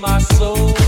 my soul.